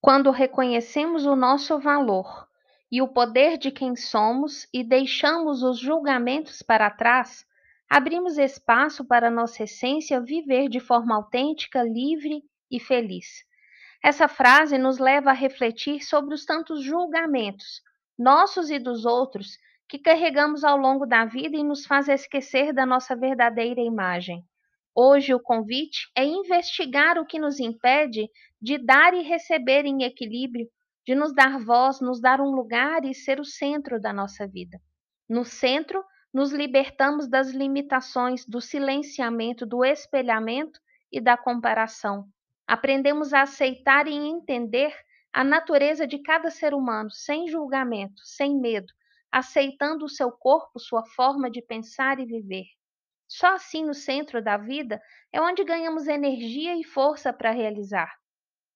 Quando reconhecemos o nosso valor e o poder de quem somos e deixamos os julgamentos para trás, abrimos espaço para nossa essência viver de forma autêntica, livre e feliz. Essa frase nos leva a refletir sobre os tantos julgamentos, nossos e dos outros, que carregamos ao longo da vida e nos faz esquecer da nossa verdadeira imagem. Hoje, o convite é investigar o que nos impede de dar e receber em equilíbrio, de nos dar voz, nos dar um lugar e ser o centro da nossa vida. No centro, nos libertamos das limitações, do silenciamento, do espelhamento e da comparação. Aprendemos a aceitar e entender a natureza de cada ser humano, sem julgamento, sem medo, aceitando o seu corpo, sua forma de pensar e viver. Só assim, no centro da vida, é onde ganhamos energia e força para realizar.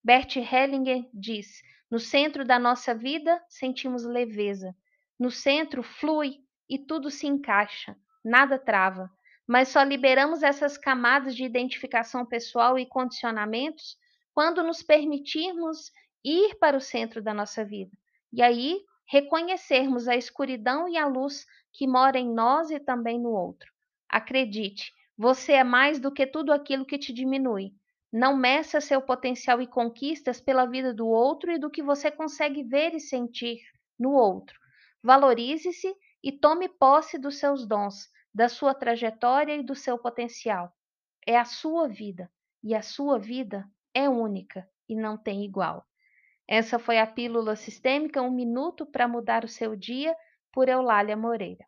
Bert Hellinger diz: no centro da nossa vida, sentimos leveza. No centro, flui e tudo se encaixa, nada trava. Mas só liberamos essas camadas de identificação pessoal e condicionamentos quando nos permitirmos ir para o centro da nossa vida. E aí, reconhecermos a escuridão e a luz que mora em nós e também no outro. Acredite, você é mais do que tudo aquilo que te diminui. Não meça seu potencial e conquistas pela vida do outro e do que você consegue ver e sentir no outro. Valorize-se e tome posse dos seus dons, da sua trajetória e do seu potencial. É a sua vida e a sua vida é única e não tem igual. Essa foi a Pílula Sistêmica Um Minuto para Mudar o Seu Dia, por Eulália Moreira.